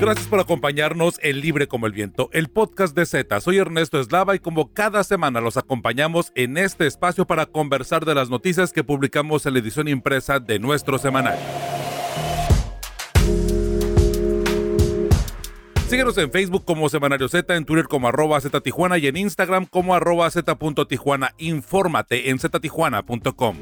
Gracias por acompañarnos en Libre como el Viento, el podcast de Z. Soy Ernesto Eslava y como cada semana los acompañamos en este espacio para conversar de las noticias que publicamos en la edición impresa de nuestro semanal. Síguenos en Facebook como Semanario Z, en Twitter como arroba Z y en Instagram como arroba Z.Tijuana. Infórmate en ztijuana.com.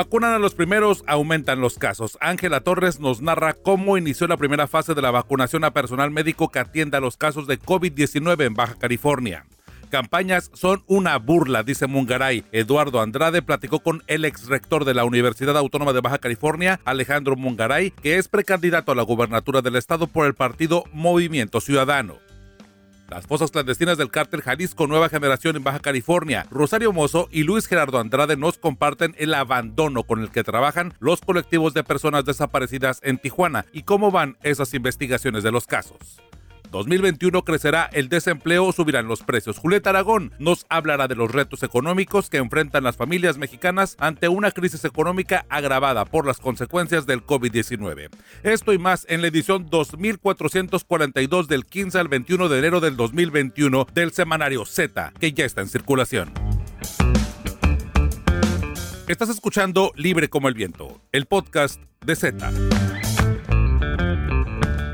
Vacunan a los primeros, aumentan los casos. Ángela Torres nos narra cómo inició la primera fase de la vacunación a personal médico que atiende a los casos de COVID-19 en Baja California. Campañas son una burla, dice Mungaray. Eduardo Andrade platicó con el ex rector de la Universidad Autónoma de Baja California, Alejandro Mungaray, que es precandidato a la gubernatura del estado por el partido Movimiento Ciudadano. Las fosas clandestinas del cártel Jalisco Nueva Generación en Baja California. Rosario Mozo y Luis Gerardo Andrade nos comparten el abandono con el que trabajan los colectivos de personas desaparecidas en Tijuana y cómo van esas investigaciones de los casos. 2021 crecerá el desempleo, subirán los precios. Julieta Aragón nos hablará de los retos económicos que enfrentan las familias mexicanas ante una crisis económica agravada por las consecuencias del COVID-19. Esto y más en la edición 2442 del 15 al 21 de enero del 2021 del semanario Z, que ya está en circulación. Estás escuchando Libre como el Viento, el podcast de Z.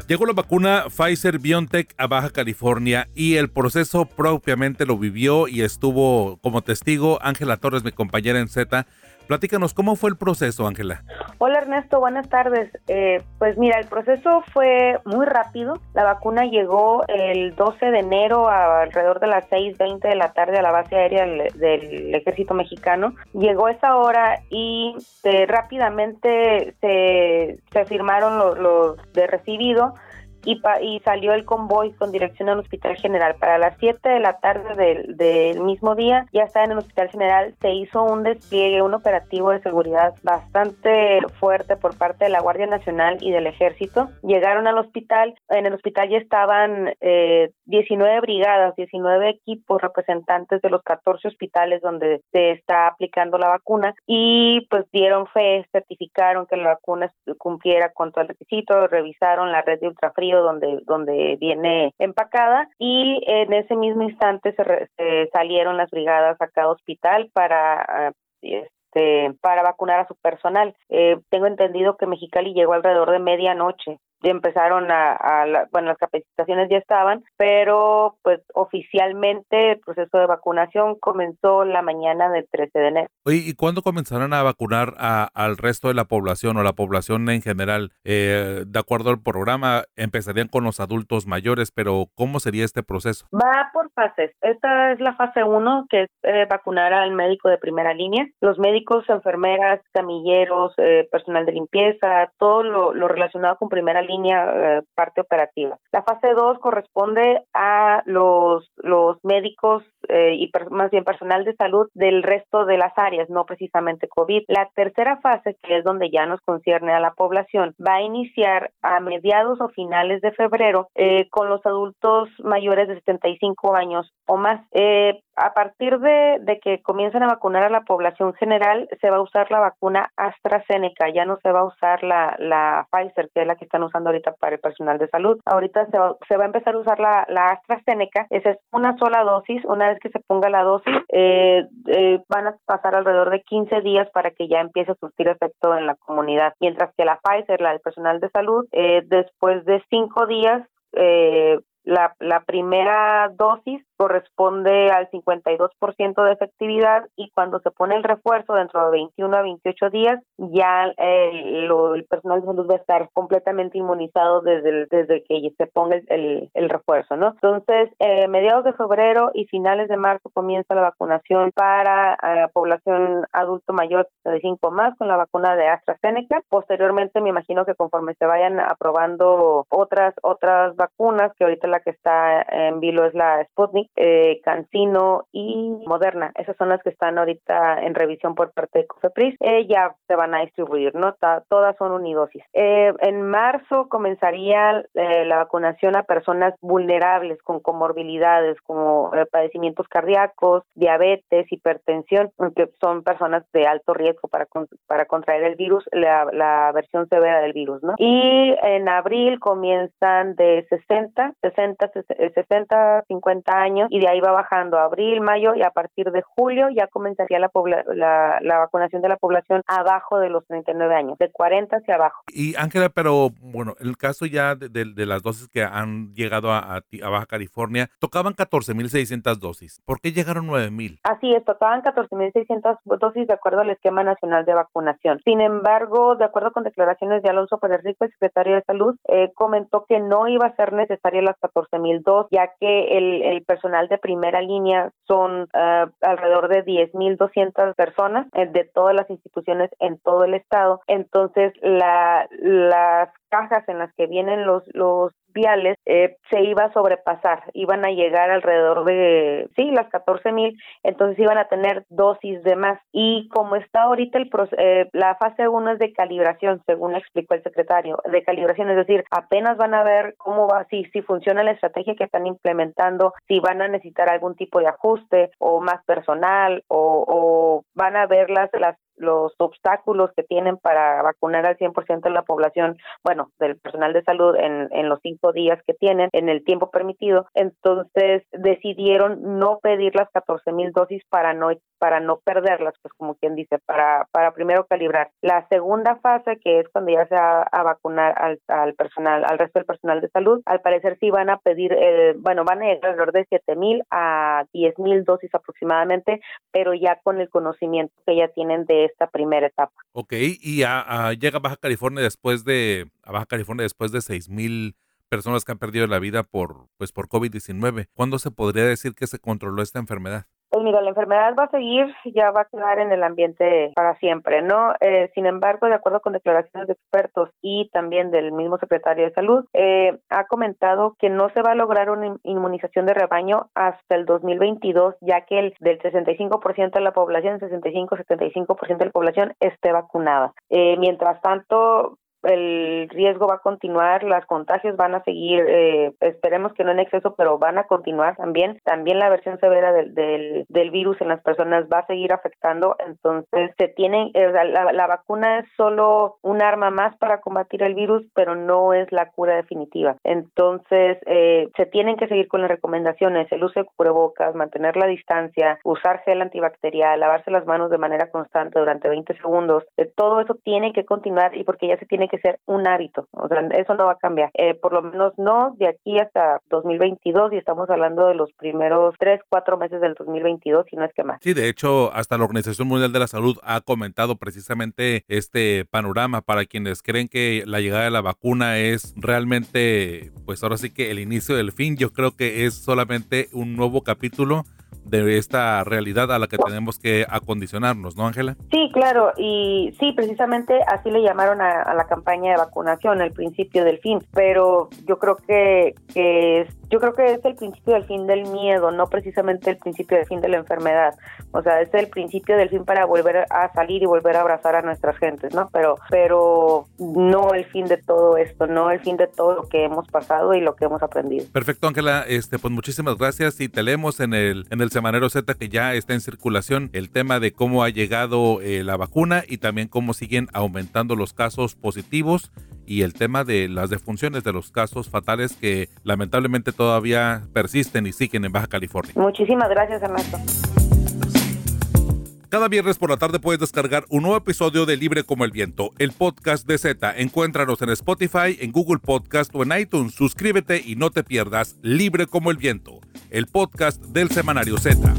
Llegó la vacuna Pfizer BioNTech a Baja California y el proceso propiamente lo vivió y estuvo como testigo Ángela Torres, mi compañera en Z. Platícanos, ¿cómo fue el proceso, Ángela? Hola Ernesto, buenas tardes. Eh, pues mira, el proceso fue muy rápido. La vacuna llegó el 12 de enero a alrededor de las 6.20 de la tarde a la base aérea del, ejército mexicano. Llegó esa hora y eh, rápidamente se, se firmaron los de recibido y, salió el convoy con dirección al Hospital General. Para las 7 de la tarde del, mismo día ya estaba en el Hospital General, se hizo un despliegue, un operativo de seguridad bastante fuerte por parte de la Guardia Nacional y del Ejército. Llegaron al hospital, en el hospital ya estaban eh, 19 brigadas, 19 equipos representantes de los 14 hospitales donde se está aplicando la vacuna y pues dieron fe, certificaron que la vacuna cumpliera con todo el requisito, revisaron la red de ultrafrío donde, donde viene empacada y en ese mismo instante se, salieron las brigadas a cada hospital para este, para vacunar a su personal. Eh, tengo entendido que Mexicali llegó alrededor de medianoche empezaron a, bueno, las capacitaciones ya estaban, pero pues oficialmente el proceso de vacunación comenzó la mañana del 13 de enero. ¿y cuándo comenzarán a vacunar al resto de la población o la población en general? Eh, de acuerdo al programa, empezarían con los adultos mayores, pero ¿cómo sería este proceso? Va por fases. Esta es la fase 1, que es eh, vacunar al médico de primera línea. Los médicos, enfermeras, camilleros, eh, personal de limpieza, todo lo, lo relacionado con primera línea, eh, parte operativa. La fase 2 corresponde a los, los médicos eh, y más bien personal de salud del resto de las áreas, no precisamente COVID. La tercera fase, que es donde ya nos concierne a la población, va a iniciar a mediados o finales de febrero eh, con los adultos mayores de 75 años o más. A partir de, de que comiencen a vacunar a la población general, se va a usar la vacuna AstraZeneca, ya no se va a usar la, la Pfizer, que es la que están usando ahorita para el personal de salud. Ahorita se va, se va a empezar a usar la, la, AstraZeneca, esa es una sola dosis, una vez que se ponga la dosis, eh, eh, van a pasar alrededor de 15 días para que ya empiece a surtir efecto en la comunidad, mientras que la Pfizer, la del personal de salud, eh, después de cinco días la, la, primera dosis corresponde al 52% de efectividad y cuando se pone el refuerzo dentro de 21 a 28 días ya eh, el personal de salud va a estar completamente inmunizado desde desde que se ponga el, el, refuerzo, ¿no? Entonces, eh, mediados de febrero y finales de marzo comienza la vacunación para la población adulto mayor de 5 más con la vacuna de AstraZeneca. Posteriormente, me imagino que conforme se vayan aprobando otras otras vacunas que ahorita la que está en vilo es la Sputnik, eh, Cancino y Moderna. Esas son las que están ahorita en revisión por parte de COFEPRIS. Eh, se van a distribuir, ¿no? todas son unidosis. Eh, en marzo comenzaría eh, la vacunación a personas vulnerables con comorbilidades como padecimientos cardíacos, diabetes, hipertensión, que son personas de alto riesgo para, para contraer el virus, la versión severa del virus, ¿no? Y en abril comienzan de 60, 60, 60, 50 años y de ahí va bajando abril, mayo y a partir de julio ya comenzaría la, la, la, vacunación de la población abajo de los 39 años, de 40 hacia abajo. Y Ángela, pero bueno, en el caso ya de, de, las dosis que han llegado a, a, Baja California, tocaban 14.600 dosis. ¿Por qué llegaron 9.000? Así es, tocaban 14.600 dosis de acuerdo al esquema nacional de vacunación. Sin embargo, de acuerdo con declaraciones de Alonso Pérez Rico, el secretario de Salud, eh, comentó que no iba a ser necesaria las 14.000 dosis, ya que el, el, personal de primera línea son uh, alrededor de 10.200 personas eh, de todas las instituciones en todo el estado. Entonces, la, las cajas en las que vienen los, los eh, se iba a sobrepasar, iban a llegar alrededor de, sí, las 14 mil, entonces iban a tener dosis de más. Y como está ahorita el eh, la fase 1 es de calibración, según explicó el secretario, de calibración, es decir, apenas van a ver cómo va, si, si funciona la estrategia que están implementando, si van a necesitar algún tipo de ajuste o más personal o, o van a ver las, las los obstáculos que tienen para vacunar al 100% de la población, bueno, del personal de salud en, en los cinco días que tienen, en el tiempo permitido. Entonces decidieron no pedir las 14 mil dosis para no para no perderlas, pues como quien dice, para, para primero calibrar. La segunda fase, que es cuando ya se va a vacunar al, al personal, al resto del personal de salud, al parecer sí van a pedir, eh, bueno, van a llegar alrededor de 7 mil a 10 mil dosis aproximadamente, pero ya con el conocimiento que ya tienen de esta primera etapa. Ok, y a, llega a Baja California después de, a Baja California después de 6 mil personas que han perdido la vida por, pues, por COVID-19. ¿Cuándo se podría decir que se controló esta enfermedad? Pues mira, la enfermedad va a seguir, ya va a quedar en el ambiente para siempre, ¿no? Eh, sin embargo, de acuerdo con declaraciones de expertos y también del mismo secretario de Salud, eh, ha comentado que no se va a lograr una inmunización de rebaño hasta el 2022, ya que el del 65% de la población, 65-75% de la población esté vacunada. Eh, mientras tanto, el riesgo va a continuar, las contagios van a seguir, eh, esperemos que no en exceso, pero van a continuar también. También la versión severa del, del, del virus en las personas va a seguir afectando, entonces se tienen, eh, la, la, vacuna es solo un arma más para combatir el virus, pero no es la cura definitiva. Entonces eh, se tienen que seguir con las recomendaciones, el uso de cubrebocas, mantener la distancia, usar gel antibacterial, lavarse las manos de manera constante durante 20 segundos, todo eso tiene que continuar y porque ya se tiene que ser un hábito, o sea, eso no va a cambiar, eh, por lo menos no de aquí hasta 2022 y estamos hablando de los primeros tres, cuatro meses del 2022 y no es que más. Sí, de hecho, hasta la Organización Mundial de la Salud ha comentado precisamente este panorama para quienes creen que la llegada de la vacuna es realmente, pues ahora sí que el inicio del fin, yo creo que es solamente un nuevo capítulo de esta realidad a la que tenemos que acondicionarnos, ¿no, Ángela? Sí, claro, y sí, precisamente así le llamaron a, la campaña de vacunación, el principio del fin, pero yo creo que, que yo creo que es el principio del fin del miedo, no precisamente el principio del fin de la enfermedad. O sea, es el principio del fin para volver a salir y volver a abrazar a nuestras gentes, ¿no? Pero, pero no el fin de todo esto, no el fin de todo lo que hemos pasado y lo que hemos aprendido. Perfecto, Ángela. Este, pues muchísimas gracias y te leemos en el, en el Semanero Z que ya está en circulación el tema de cómo ha llegado eh, la vacuna y también cómo siguen aumentando los casos positivos y el tema de las defunciones de los casos fatales que lamentablemente todavía persisten y siguen en Baja California. Muchísimas gracias, Ernesto. Cada viernes por la tarde puedes descargar un nuevo episodio de Libre como el Viento, el podcast de Z. Encuéntranos en Spotify, en Google Podcast o en iTunes. Suscríbete y no te pierdas Libre como el Viento, el podcast del semanario Z.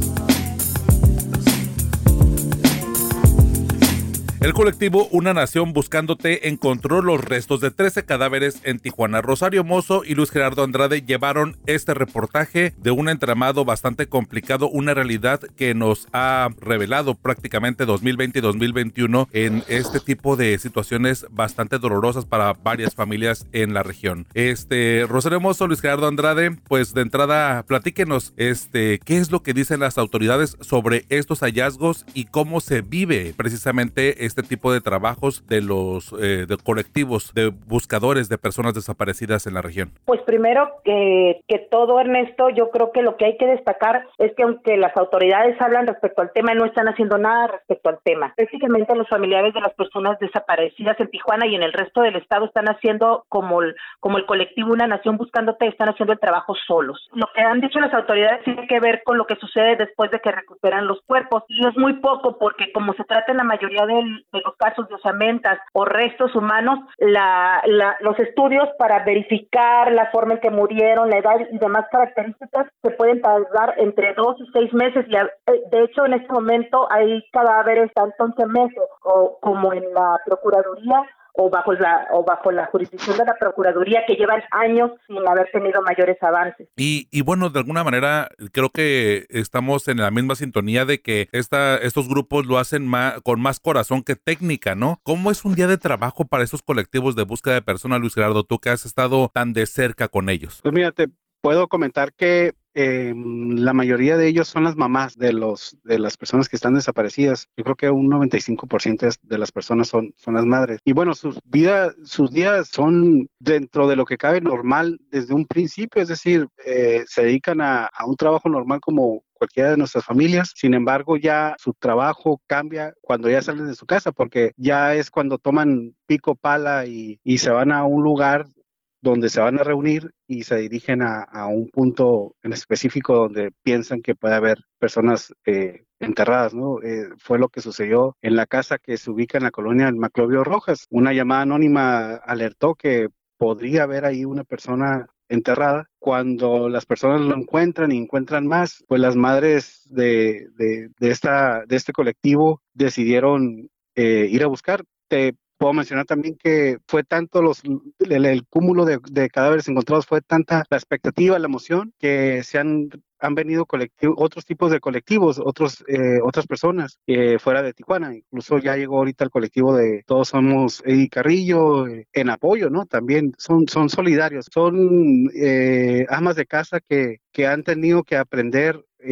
El colectivo Una Nación Buscándote encontró los restos de 13 cadáveres en Tijuana. Rosario Mozo y Luis Gerardo Andrade llevaron este reportaje de un entramado bastante complicado, una realidad que nos ha revelado prácticamente 2020 y 2021 en este tipo de situaciones bastante dolorosas para varias familias en la región. Este, Rosario Mozo, Luis Gerardo Andrade, pues de entrada platíquenos este, qué es lo que dicen las autoridades sobre estos hallazgos y cómo se vive precisamente este tipo de trabajos de los eh, de colectivos de buscadores de personas desaparecidas en la región? Pues primero que, que todo, Ernesto, yo creo que lo que hay que destacar es que aunque las autoridades hablan respecto al tema, no están haciendo nada respecto al tema. Prácticamente los familiares de las personas desaparecidas en Tijuana y en el resto del estado están haciendo como el, como el colectivo Una Nación Buscándote, están haciendo el trabajo solos. Lo que han dicho las autoridades tiene que ver con lo que sucede después de que recuperan los cuerpos y es muy poco porque como se trata en la mayoría del de los casos de osamentas o restos humanos, la, los estudios para verificar la forma en que murieron, la edad y demás características se pueden tardar entre dos y seis meses. Y eh, de hecho, en este momento hay cadáveres tanto en meses o como en la Procuraduría o bajo la o bajo la jurisdicción de la procuraduría que llevan años sin haber tenido mayores avances. Y, y bueno, de alguna manera creo que estamos en la misma sintonía de que esta, estos grupos lo hacen más, con más corazón que técnica, ¿no? ¿Cómo es un día de trabajo para esos colectivos de búsqueda de personas, Luis Gerardo, tú que has estado tan de cerca con ellos? Pues mira, te puedo comentar que eh, la mayoría de ellos son las mamás de los de las personas que están desaparecidas. Yo creo que un 95% de las personas son, son las madres. Y bueno, sus vidas, sus días son dentro de lo que cabe normal desde un principio, es decir, eh, se dedican a, un trabajo normal como cualquiera de nuestras familias. Sin embargo, ya su trabajo cambia cuando ya salen de su casa, porque ya es cuando toman pico, pala y, y se van a un lugar donde se van a reunir y se dirigen a, un punto en específico donde piensan que puede haber personas eh, enterradas, ¿no? Eh, fue lo que sucedió en la casa que se ubica en la colonia Maclovio Rojas. Una llamada anónima alertó que podría haber ahí una persona enterrada. Cuando las personas lo encuentran y encuentran más, pues las madres de, de, esta, de este colectivo decidieron eh, ir a buscar. Te Puedo mencionar también que fue tanto los, el, cúmulo de, cadáveres encontrados, fue tanta la expectativa, la emoción, que se han, han venido otros tipos de colectivos, otros, eh, otras personas eh, fuera de Tijuana. Incluso ya llegó ahorita el colectivo de Todos Somos Eddie Carrillo eh, en apoyo, ¿no? También son, son solidarios, son amas de casa que, que han tenido que aprender a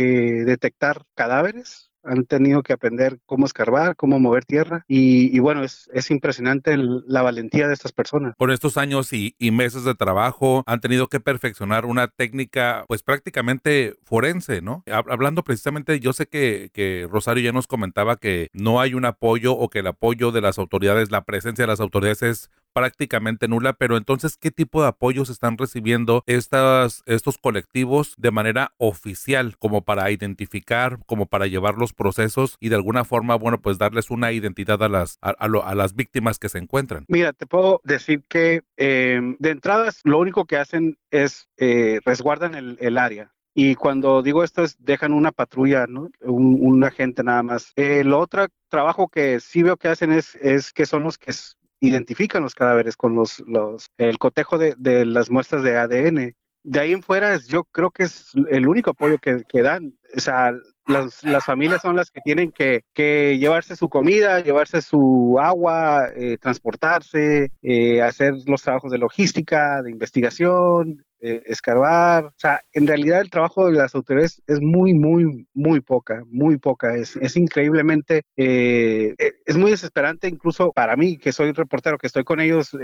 detectar cadáveres han tenido que aprender cómo escarbar, cómo mover tierra y, bueno, es, es impresionante la valentía de estas personas. Por estos años y, meses de trabajo han tenido que perfeccionar una técnica pues prácticamente forense, ¿no? Hablando precisamente, yo sé que, que Rosario ya nos comentaba que no hay un apoyo o que el apoyo de las autoridades, la presencia de las autoridades es prácticamente nula, pero entonces, ¿qué tipo de apoyos están recibiendo estas, estos colectivos de manera oficial, como para identificar, como para llevar los procesos y de alguna forma, bueno, pues darles una identidad a las, a, las víctimas que se encuentran? Mira, te puedo decir que eh, de entradas lo único que hacen es eh, resguardan el, área. Y cuando digo esto es dejan una patrulla, ¿no? Un, agente nada más. El otro trabajo que sí veo que hacen es, es que son los que identifican los cadáveres con los, los el cotejo de, de, las muestras de ADN. De ahí en fuera, yo creo que es el único apoyo que, que dan. O sea, las, las, familias son las que tienen que, que, llevarse su comida, llevarse su agua, eh, transportarse, eh, hacer los trabajos de logística, de investigación, eh, escarbar. O sea, en realidad el trabajo de las autoridades es muy, muy, muy poca, muy poca. Es, es increíblemente, eh, eh, es muy desesperante incluso para mí, que soy reportero, que estoy con ellos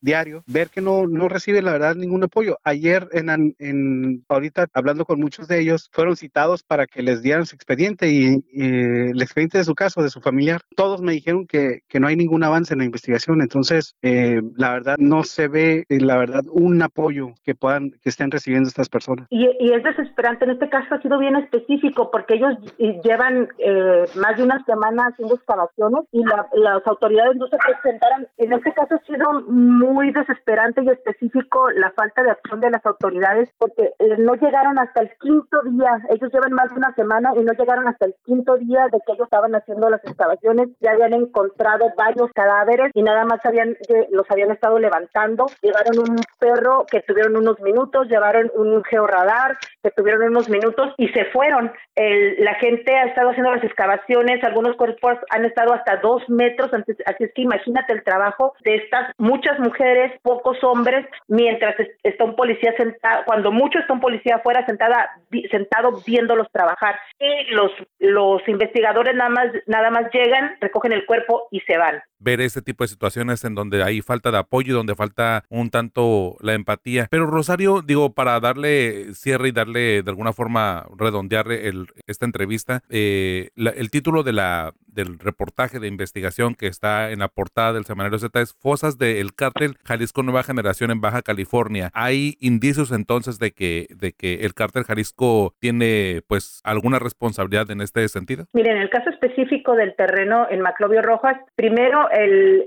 diario, ver que no, no reciben la verdad ningún apoyo. Ayer, en, en, ahorita hablando con muchos de ellos, fueron citados para que les dieran su expediente y, el expediente de su caso, de su familiar. Todos me dijeron que, que no hay ningún avance en la investigación. Entonces, la verdad, no se ve, la verdad, un apoyo que pueda que estén recibiendo estas personas. Y, es desesperante, en este caso ha sido bien específico porque ellos llevan eh, más de una semana haciendo excavaciones y las autoridades no se presentaron. En este caso ha sido muy desesperante y específico la falta de acción de las autoridades porque eh, no llegaron hasta el quinto día, ellos llevan más de una semana y no llegaron hasta el quinto día de que ellos estaban haciendo las excavaciones, ya habían encontrado varios cadáveres y nada más habían los habían estado levantando, llevaron un perro que tuvieron unos minutos, llevaron un georradar que tuvieron unos minutos y se fueron. la gente ha estado haciendo las excavaciones, algunos cuerpos han estado hasta dos metros, así es que imagínate el trabajo de estas muchas mujeres, pocos hombres, mientras está un policía sentado, cuando mucho está un policía afuera sentada, sentado viéndolos trabajar. Y los, los investigadores nada más, nada más llegan, recogen el cuerpo y se van ver este tipo de situaciones en donde hay falta de apoyo y donde falta un tanto la empatía. Pero Rosario, digo, para darle cierre y darle de alguna forma redondear el, esta entrevista, eh, el título de la, del reportaje de investigación que está en la portada del semanario Z es Fosas del cártel Jalisco Nueva Generación en Baja California. ¿Hay indicios entonces de que, de que el cártel Jalisco tiene pues alguna responsabilidad en este sentido? Miren, en el caso específico del terreno en Maclovio Rojas, primero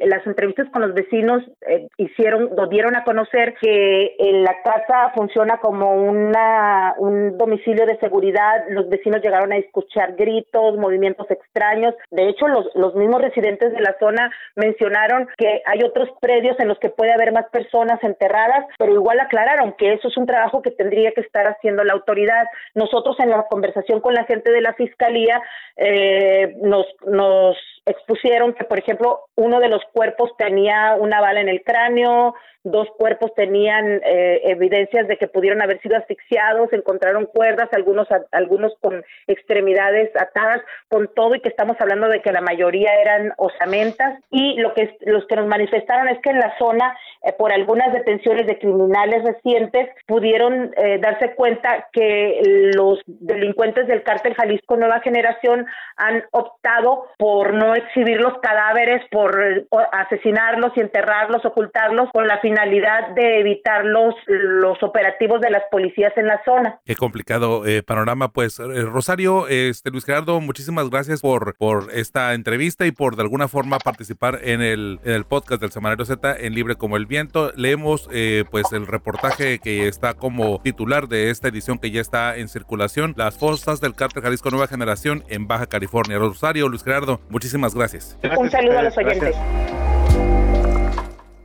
las entrevistas con los vecinos eh, hicieron, dieron a conocer que en la casa funciona como una, un domicilio de seguridad. Los vecinos llegaron a escuchar gritos, movimientos extraños. De hecho, los, los mismos residentes de la zona mencionaron que hay otros predios en los que puede haber más personas enterradas, pero igual aclararon que eso es un trabajo que tendría que estar haciendo la autoridad. Nosotros en la conversación con la gente de la fiscalía eh, nos, nos expusieron que, por ejemplo, uno de los cuerpos tenía una bala en el cráneo, dos cuerpos tenían eh, evidencias de que pudieron haber sido asfixiados, encontraron cuerdas, algunos algunos con extremidades atadas, con todo y que estamos hablando de que la mayoría eran osamentas. Y lo que los que nos manifestaron es que en la zona eh, por algunas detenciones de criminales recientes pudieron eh, darse cuenta que los delincuentes del cártel Jalisco Nueva Generación han optado por no exhibir los cadáveres, por asesinarlos y enterrarlos, ocultarlos con la finalidad de evitar los, los operativos de las policías en la zona. Qué complicado eh, panorama. Pues eh, Rosario, este Luis Gerardo, muchísimas gracias por, por esta entrevista y por de alguna forma participar en el, en el podcast del Semanario Z en Libre como el Viento. Leemos eh, pues el reportaje que está como titular de esta edición que ya está en circulación, las fosas del cártel Jalisco Nueva Generación en Baja California. Rosario, Luis Gerardo, muchísimas gracias. Un saludo a los oyentes.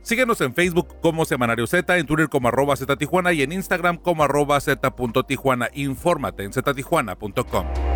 Síguenos en Facebook como Semanario Z, en Twitter como arroba Z Tijuana y en Instagram como arroba Z.Tijuana. Infórmate en ztijuana.com.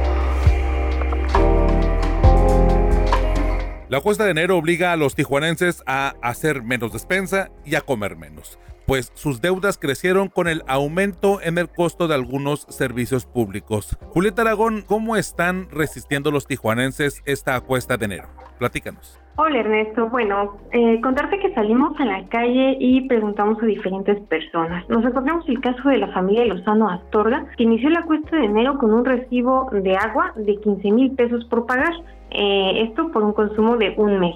La cuesta de enero obliga a los tijuanenses a hacer menos despensa y a comer menos, pues sus deudas crecieron con el aumento en el costo de algunos servicios públicos. Julieta Aragón, ¿cómo están resistiendo los tijuanenses esta cuesta de enero? Platícanos. Hola Ernesto, bueno, eh, contarte que salimos a la calle y preguntamos a diferentes personas. Nos encontramos el caso de la familia Lozano Astorga, que inició la cuesta de enero con un recibo de agua de 15 mil pesos por pagar, eh, esto por un consumo de un mes.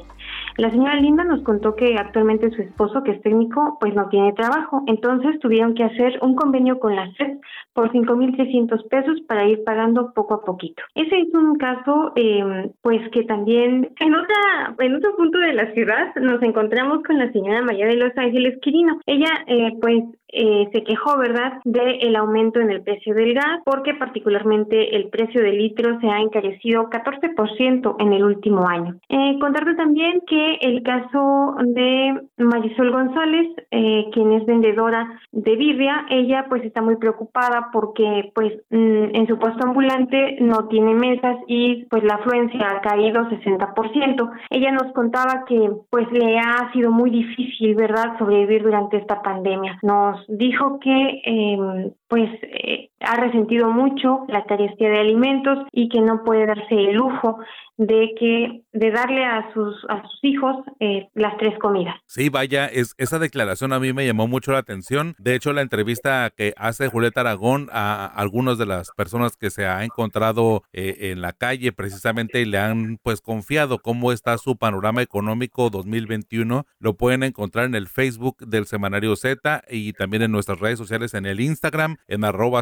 La señora Linda nos contó que actualmente su esposo, que es técnico, pues no tiene trabajo. Entonces tuvieron que hacer un convenio con la SED por 5.600 pesos para ir pagando poco a poquito. Ese es un caso, eh, pues que también en otra en otro punto de la ciudad nos encontramos con la señora Maya de Los Ángeles Quirino. Ella, eh, pues eh, se quejó, ¿verdad?, del el aumento en el precio del gas, porque particularmente el precio del litro se ha encarecido 14% en el último año. Eh, contarte también que el caso de Marisol González, eh, quien es vendedora de birria, ella pues está muy preocupada porque pues mm, en su puesto ambulante no tiene mesas y pues la afluencia ha caído 60%. Ella nos contaba que pues le ha sido muy difícil, ¿verdad?, sobrevivir durante esta pandemia. Nos dijo que em, pues eh, ha resentido mucho la carestía de alimentos y que no puede darse el lujo de que de darle a sus a sus hijos eh, las tres comidas. Sí, vaya, es, esa declaración a mí me llamó mucho la atención. De hecho, la entrevista que hace Julieta Aragón a algunas de las personas que se ha encontrado eh, en la calle precisamente y le han pues confiado cómo está su panorama económico 2021, lo pueden encontrar en el Facebook del Semanario Z y también en nuestras redes sociales en el Instagram en arroba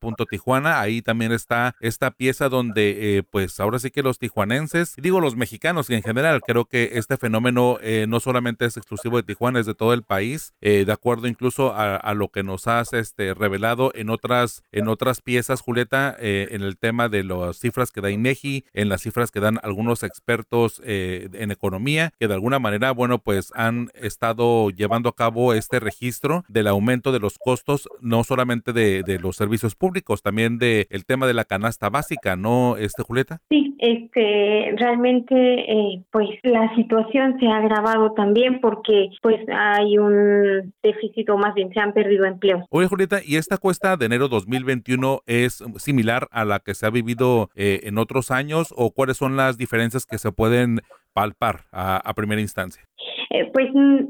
z.tijuana. Ahí también está esta pieza donde eh, pues ahora sí que los tijuaneses digo los mexicanos en general, creo que este fenómeno eh, no solamente es exclusivo de Tijuana, es de todo el país, eh, de acuerdo incluso a, lo que nos has este, revelado en otras, en otras piezas, Julieta, en el tema de las cifras que da INEGI, en las cifras que dan algunos expertos en economía, que de alguna manera, bueno, pues han estado llevando a cabo este registro del aumento de los costos, no solamente de los servicios públicos, también del el tema de la canasta básica, ¿no, este Julieta? Sí, este realmente eh, pues la situación se ha agravado también porque pues hay un déficit o más bien se han perdido empleos. Oye Julieta, ¿y esta cuesta de enero 2021 es similar a la que se ha vivido eh, en otros años o cuáles son las diferencias que se pueden palpar a, primera instancia? Eh, pues mm,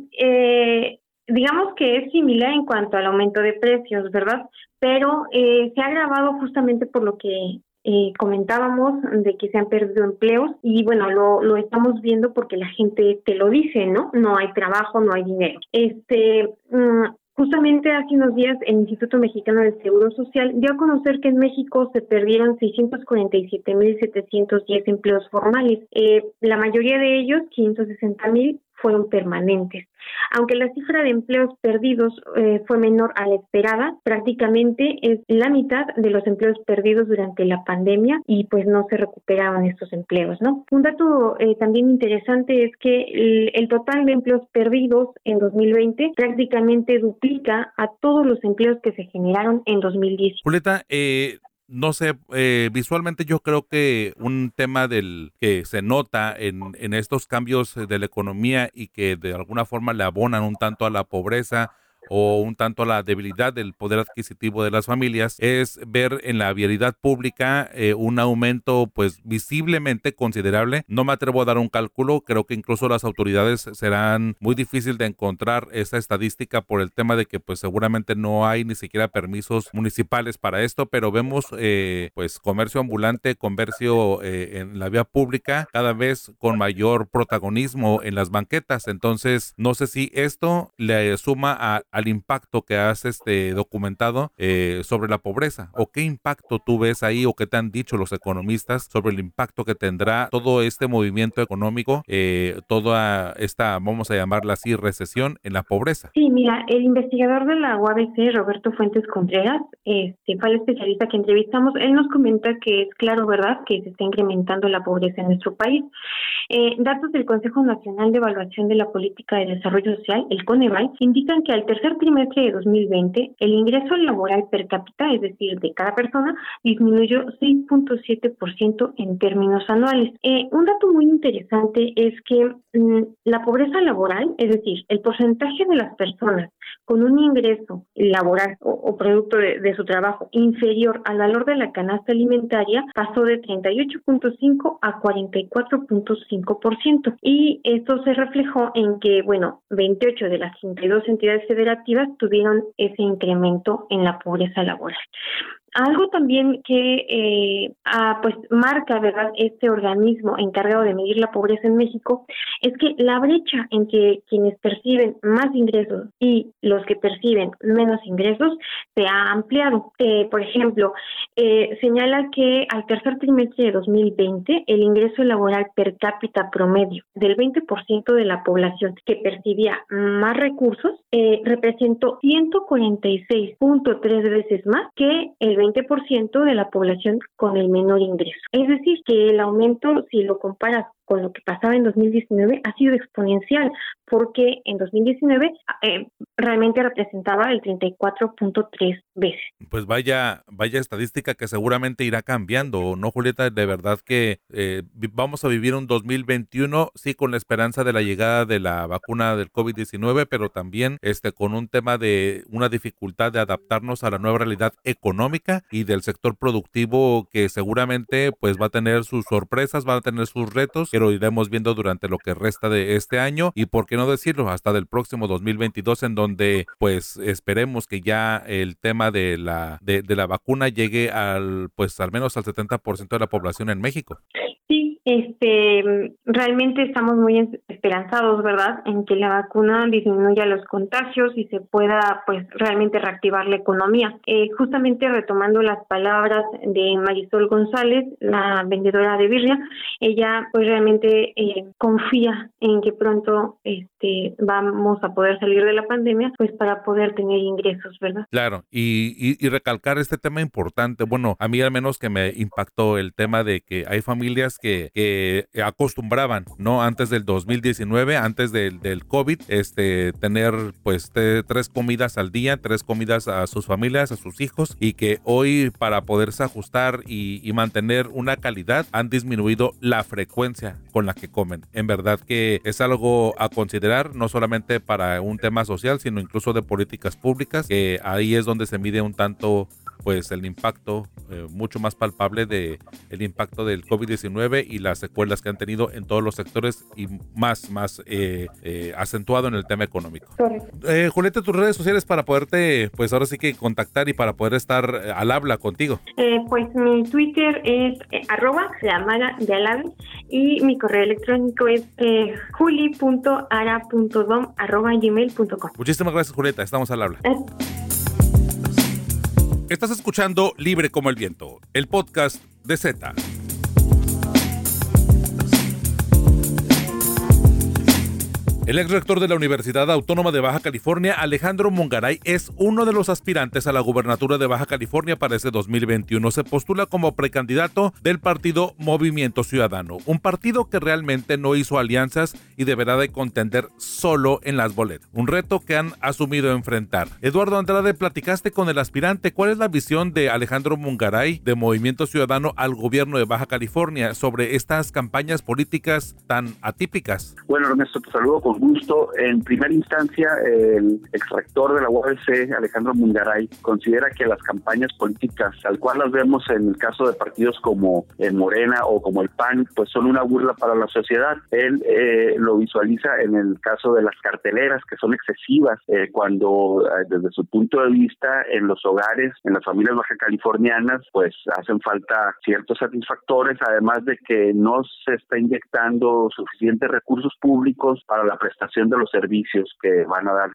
digamos que es similar en cuanto al aumento de precios, ¿verdad? Pero se ha agravado justamente por lo que eh, comentábamos de que se han perdido empleos y bueno, lo, lo estamos viendo porque la gente te lo dice, ¿no? No hay trabajo, no hay dinero. Este, mm, Justamente hace unos días el Instituto Mexicano del Seguro Social dio a conocer que en México se perdieron 647.710 empleos formales. Eh, la mayoría de ellos, 560.000, fueron permanentes. Aunque la cifra de empleos perdidos eh, fue menor a la esperada, prácticamente es la mitad de los empleos perdidos durante la pandemia y pues no se recuperaban estos empleos, ¿no? Un dato eh, también interesante es que el, el, total de empleos perdidos en 2020 prácticamente duplica a todos los empleos que se generaron en 2010. Julieta, eh, no sé, eh, visualmente yo creo que un tema del que se nota en, en estos cambios de la economía y que de alguna forma le abonan un tanto a la pobreza o un tanto la debilidad del poder adquisitivo de las familias es ver en la vialidad pública eh, un aumento pues visiblemente considerable. No me atrevo a dar un cálculo, creo que incluso las autoridades serán muy difícil de encontrar esa estadística por el tema de que pues seguramente no hay ni siquiera permisos municipales para esto, pero vemos eh, pues comercio ambulante, comercio eh, en la vía pública cada vez con mayor protagonismo en las banquetas. Entonces no sé si esto le suma a al impacto que has este, documentado eh, sobre la pobreza? ¿O qué impacto tú ves ahí o qué te han dicho los economistas sobre el impacto que tendrá todo este movimiento económico, eh, toda esta, vamos a llamarla así, recesión en la pobreza? Sí, mira, el investigador de la UABC, Roberto Fuentes Contreras, este, fue el especialista que entrevistamos, él nos comenta que es claro, ¿verdad?, que se está incrementando la pobreza en nuestro país. Eh, datos del Consejo Nacional de Evaluación de la Política de Desarrollo Social, el CONEVAL, indican que al tercer tercer trimestre de 2020, el ingreso laboral per cápita, es decir, de cada persona, disminuyó 6.7% en términos anuales. Eh, un dato muy interesante es que mm, la pobreza laboral, es decir, el porcentaje de las personas con un ingreso laboral o, producto de, su trabajo inferior al valor de la canasta alimentaria pasó de 38.5 a 44.5%. Y esto se reflejó en que, bueno, 28 de las 32 entidades tuvieron ese incremento en la pobreza laboral. Algo también que eh, ah, pues marca verdad este organismo encargado de medir la pobreza en México es que la brecha entre quienes perciben más ingresos y los que perciben menos ingresos se ha ampliado. Eh, por ejemplo, eh, señala que al tercer trimestre de 2020 el ingreso laboral per cápita promedio del 20% de la población que percibía más recursos representó 146.3 veces más que el 20% de la población con el menor ingreso. Es decir, que el aumento, si lo comparas con lo que pasaba en 2019 ha sido exponencial, porque en 2019 eh, realmente representaba el 34.3 veces. Pues vaya, vaya estadística que seguramente irá cambiando, ¿no, Julieta? De verdad que eh, vamos a vivir un 2021, sí, con la esperanza de la llegada de la vacuna del COVID-19, pero también este, con un tema de una dificultad de adaptarnos a la nueva realidad económica y del sector productivo que seguramente pues va a tener sus sorpresas, va a tener sus retos, que lo iremos viendo durante lo que resta de este año y por qué no decirlo, hasta del próximo 2022 en donde pues esperemos que ya el tema de la de, la vacuna llegue al pues al menos al 70% de la población en México. Este, realmente estamos muy esperanzados, ¿verdad?, en que la vacuna disminuya los contagios y se pueda, pues, realmente reactivar la economía. Eh, justamente retomando las palabras de Marisol González, la vendedora de birria, ella, pues, realmente eh, confía en que pronto, este, vamos a poder salir de la pandemia, pues, para poder tener ingresos, ¿verdad? Claro, y, y, y recalcar este tema importante. Bueno, a mí al menos que me impactó el tema de que hay familias que que, acostumbraban, ¿no? Antes del 2019, antes del, del COVID, este, tener pues tres comidas al día, tres comidas a sus familias, a sus hijos, y que hoy para poderse ajustar y, y mantener una calidad han disminuido la frecuencia con la que comen. En verdad que es algo a considerar, no solamente para un tema social, sino incluso de políticas públicas, que ahí es donde se mide un tanto pues el impacto eh, mucho más palpable de el impacto del COVID-19 y las secuelas que han tenido en todos los sectores y más más eh, eh, acentuado en el tema económico. Julieta, tus redes sociales para poderte pues ahora sí que contactar y para poder estar al habla contigo. pues mi Twitter es arroba de alabe y mi correo electrónico es juli.ara.dom arroba gmail.com. Muchísimas gracias Julieta, estamos al habla. Estás escuchando Libre como el Viento, el podcast de Z. El ex rector de la Universidad Autónoma de Baja California, Alejandro Mungaray, es uno de los aspirantes a la gubernatura de Baja California para ese 2021. Se postula como precandidato del partido Movimiento Ciudadano, un partido que realmente no hizo alianzas y deberá de contender solo en las boletas. Un reto que han asumido enfrentar. Eduardo Andrade, platicaste con el aspirante. ¿Cuál es la visión de Alejandro Mungaray de Movimiento Ciudadano al gobierno de Baja California sobre estas campañas políticas tan atípicas? Bueno, Ernesto, te saludo con gusto. En primera instancia, el extractor de la UABC, Alejandro Mungaray, considera que las campañas políticas, tal cual las vemos en el caso de partidos como el Morena o como el PAN, pues son una burla para la sociedad. Él eh, lo visualiza en el caso de las carteleras, que son excesivas, eh, cuando eh, desde su punto de vista en los hogares, en las familias baja californianas, pues hacen falta ciertos satisfactores, además de que no se está inyectando suficientes recursos públicos para la prestación de los servicios que van a dar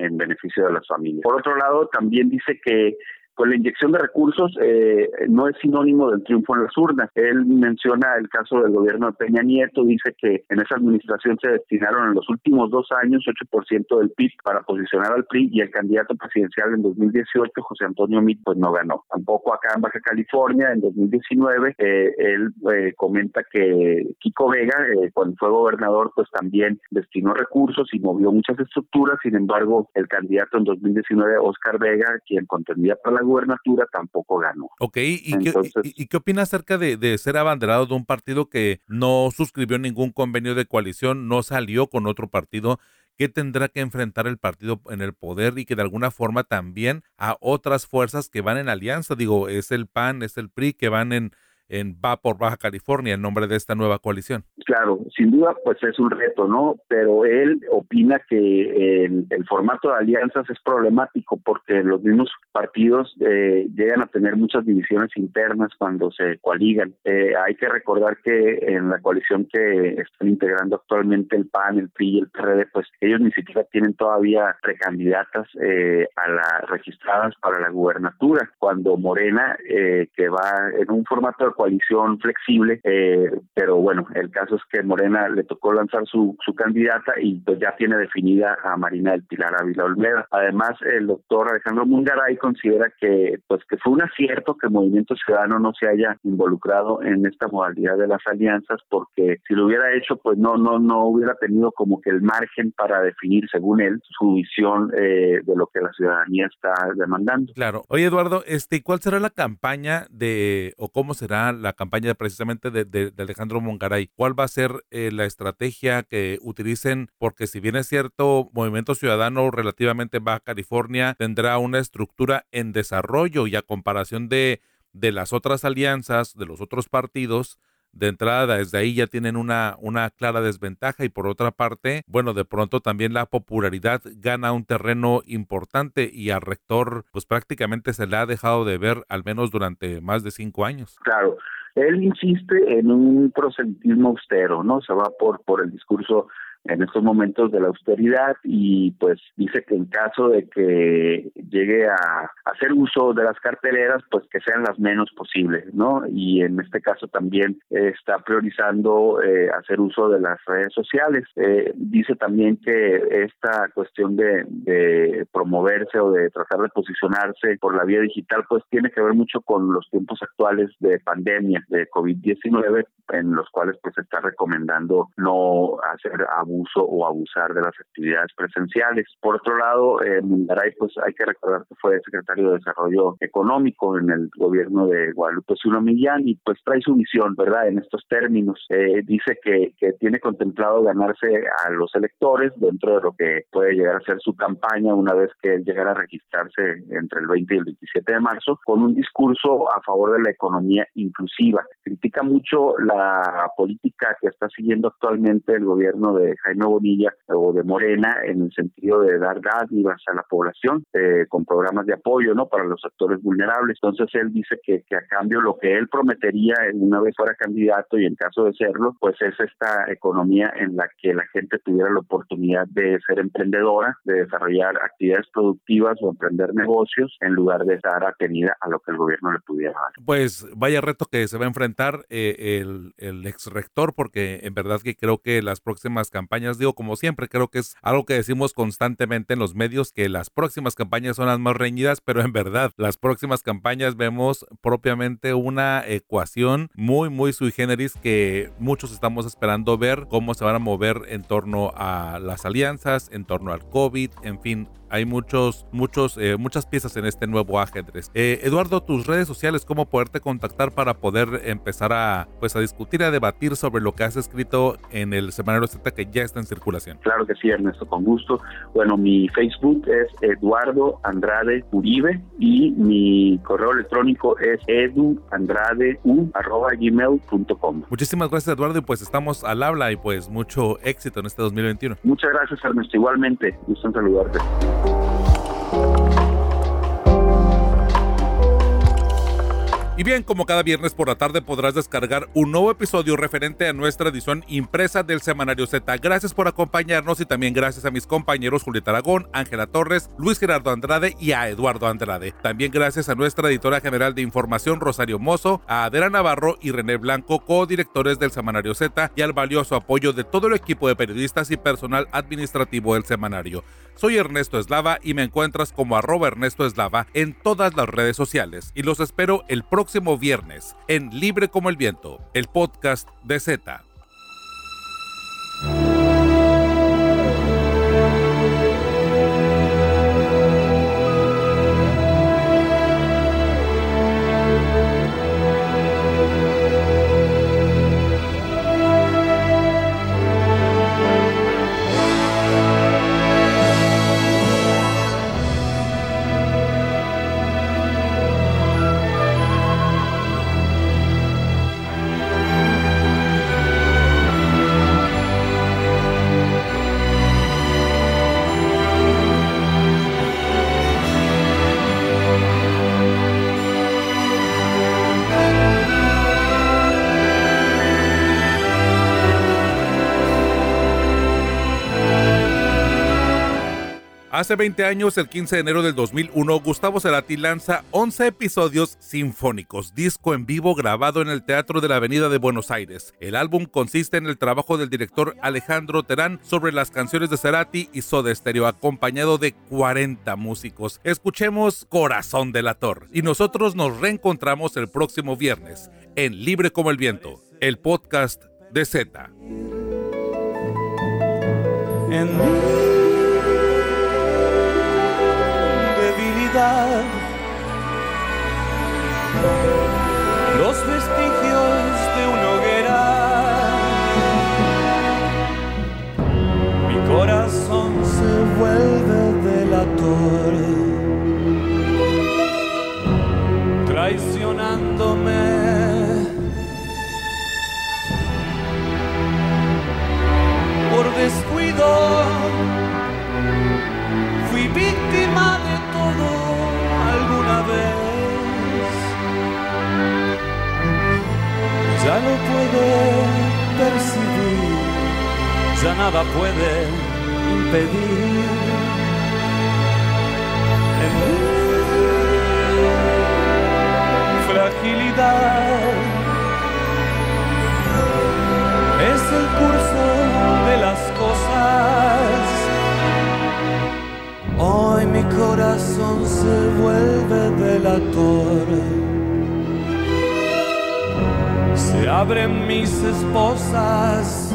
en beneficio de las familias. Por otro lado, también dice que pues la inyección de recursos eh, no es sinónimo del triunfo en las urnas. Él menciona el caso del gobierno de Peña Nieto, dice que en esa administración se destinaron en los últimos dos años 8% del PIB para posicionar al PRI y el candidato presidencial en 2018, José Antonio Mit, pues no ganó. Tampoco acá en Baja California, en 2019, eh, él eh, comenta que Kiko Vega, cuando fue gobernador, pues también destinó recursos y movió muchas estructuras, sin embargo, el candidato en 2019, Oscar Vega, quien contendía para la gubernatura tampoco ganó. Ok, ¿y, qué, y, qué opina acerca de, de, ser abanderado de un partido que no suscribió ningún convenio de coalición, no salió con otro partido? ¿Qué tendrá que enfrentar el partido en el poder y que de alguna forma también a otras fuerzas que van en alianza? Digo, es el PAN, es el PRI, que van en en Va por Baja California en nombre de esta nueva coalición. Claro, sin duda pues es un reto, ¿no? Pero él opina que el, formato de alianzas es problemático porque los mismos partidos eh, llegan a tener muchas divisiones internas cuando se coaligan. Eh, hay que recordar que en la coalición que están integrando actualmente el PAN, el PRI y el PRD, pues ellos ni siquiera tienen todavía precandidatas eh, a las registradas para la gubernatura, cuando Morena, que va en un formato de coalición flexible, eh, pero bueno, el caso es que Morena le tocó lanzar su, su candidata y pues ya tiene definida a Marina del Pilar Ávila Olmeda. Además, el doctor Alejandro Mungaray considera que pues que fue un acierto que el Movimiento Ciudadano no se haya involucrado en esta modalidad de las alianzas porque si lo hubiera hecho pues no no no hubiera tenido como que el margen para definir según él su visión eh, de lo que la ciudadanía está demandando. Claro. Oye Eduardo, este ¿cuál será la campaña de o cómo será la campaña precisamente de, Alejandro Mongaray? ¿Cuál va a ser eh, la estrategia que utilicen? Porque si bien es cierto, Movimiento Ciudadano relativamente Baja California tendrá una estructura en desarrollo y a comparación de, de las otras alianzas, de los otros partidos, de entrada desde ahí ya tienen una, una clara desventaja y por otra parte, bueno, de pronto también la popularidad gana un terreno importante y al rector pues prácticamente se le ha dejado de ver al menos durante más de cinco años. Claro, él insiste en un proselitismo austero, ¿no? Se va por, por el discurso en estos momentos de la austeridad y pues dice que en caso de que llegue a hacer uso de las carteleras, pues que sean las menos posibles, ¿no? Y en este caso también está priorizando eh, hacer uso de las redes sociales. Eh, dice también que esta cuestión de, de promoverse o de tratar de posicionarse por la vía digital, pues tiene que ver mucho con los tiempos actuales de pandemia, de COVID-19, en los cuales pues está recomendando no hacer abuso uso o abusar de las actividades presenciales. Por otro lado, eh, Mundaray, pues hay que recordar que fue secretario de Desarrollo Económico en el gobierno de Guadalupe Zulo Millán y pues trae su visión, ¿verdad? En estos términos. Eh, dice que tiene contemplado ganarse a los electores dentro de lo que puede llegar a ser su campaña una vez que él llegara a registrarse entre el 20 y el 27 de marzo con un discurso a favor de la economía inclusiva. Critica mucho la política que está siguiendo actualmente el gobierno de Jaime Bonilla o de Morena en el sentido de dar dádivas a la población eh, con programas de apoyo no para los sectores vulnerables. Entonces él dice que, que a cambio lo que él prometería una vez fuera candidato y en caso de serlo, pues es esta economía en la que la gente tuviera la oportunidad de ser emprendedora, de desarrollar actividades productivas o emprender negocios en lugar de estar atenida a lo que el gobierno le pudiera dar. Pues vaya reto que se va a enfrentar eh, el, el ex rector porque en verdad que creo que las próximas campañas Digo, como siempre, creo que es algo que decimos constantemente en los medios, que las próximas campañas son las más reñidas, pero en verdad, las próximas campañas vemos propiamente una ecuación muy, muy sui generis que muchos estamos esperando ver cómo se van a mover en torno a las alianzas, en torno al COVID, en fin, hay muchos, muchos, eh, muchas piezas en este nuevo ajedrez. Eh, Eduardo, tus redes sociales, cómo poderte contactar para poder empezar a, pues, a discutir, a debatir sobre lo que has escrito en el semanario Z que ya está en circulación. Claro que sí, Ernesto, con gusto. Bueno, mi Facebook es Eduardo Andrade Uribe y mi correo electrónico es eduandradeu.gmail.com. Muchísimas gracias, Eduardo, y pues estamos al habla y pues mucho éxito en este 2021. Muchas gracias, Ernesto. Igualmente, gusto en saludarte. Y bien, como cada viernes por la tarde podrás descargar un nuevo episodio referente a nuestra edición impresa del Semanario Z. Gracias por acompañarnos y también gracias a mis compañeros Julieta Aragón, Ángela Torres, Luis Gerardo Andrade y a Eduardo Andrade. También gracias a nuestra editora general de información Rosario Mozo, a Adela Navarro y René Blanco, co-directores del Semanario Z y al valioso apoyo de todo el equipo de periodistas y personal administrativo del semanario. Soy Ernesto Eslava y me encuentras como arroba Ernesto Eslava en todas las redes sociales y los espero el próximo viernes en Libre como el Viento, el podcast de Z. Hace 20 años, el 15 de enero del 2001, Gustavo Cerati lanza 11 episodios sinfónicos, disco en vivo grabado en el Teatro de la Avenida de Buenos Aires. El álbum consiste en el trabajo del director Alejandro Terán sobre las canciones de Cerati y Soda Stereo, acompañado de 40 músicos. Escuchemos Corazón del Ator y nosotros nos reencontramos el próximo viernes en Libre como el Viento, el podcast de Z. los vestigios de una hoguera. Mi corazón se vuelve delator, traicionándome. Por descuido, fui víctima Ya lo puede percibir, ya nada puede impedir. En fragilidad es el curso de las abren mis esposas.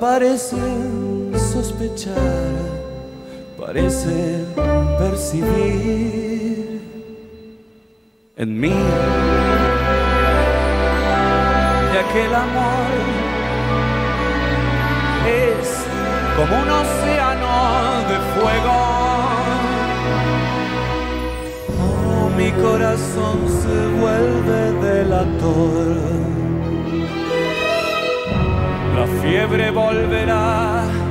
Parece sospechar, parece percibir en mí de aquel amor es como un océano de fuego. Oh, mi corazón se vuelve delator la fiebre volverá.